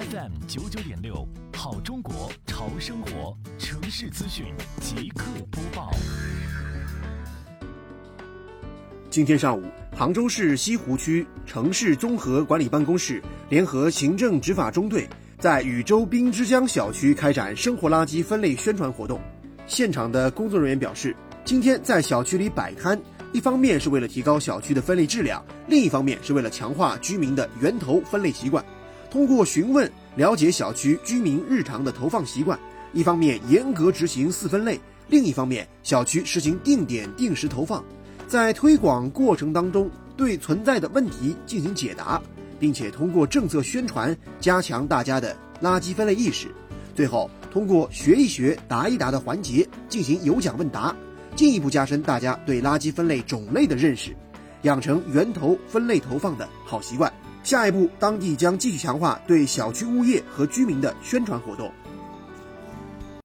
FM 九九点六，好中国潮生活城市资讯即刻播报。今天上午，杭州市西湖区城市综合管理办公室联合行政执法中队，在禹州滨之江小区开展生活垃圾分类宣传活动。现场的工作人员表示，今天在小区里摆摊。一方面是为了提高小区的分类质量，另一方面是为了强化居民的源头分类习惯。通过询问了解小区居民日常的投放习惯，一方面严格执行四分类，另一方面小区实行定点定时投放。在推广过程当中，对存在的问题进行解答，并且通过政策宣传加强大家的垃圾分类意识。最后，通过学一学、答一答的环节进行有奖问答。进一步加深大家对垃圾分类种类的认识，养成源头分类投放的好习惯。下一步，当地将继续强化对小区物业和居民的宣传活动。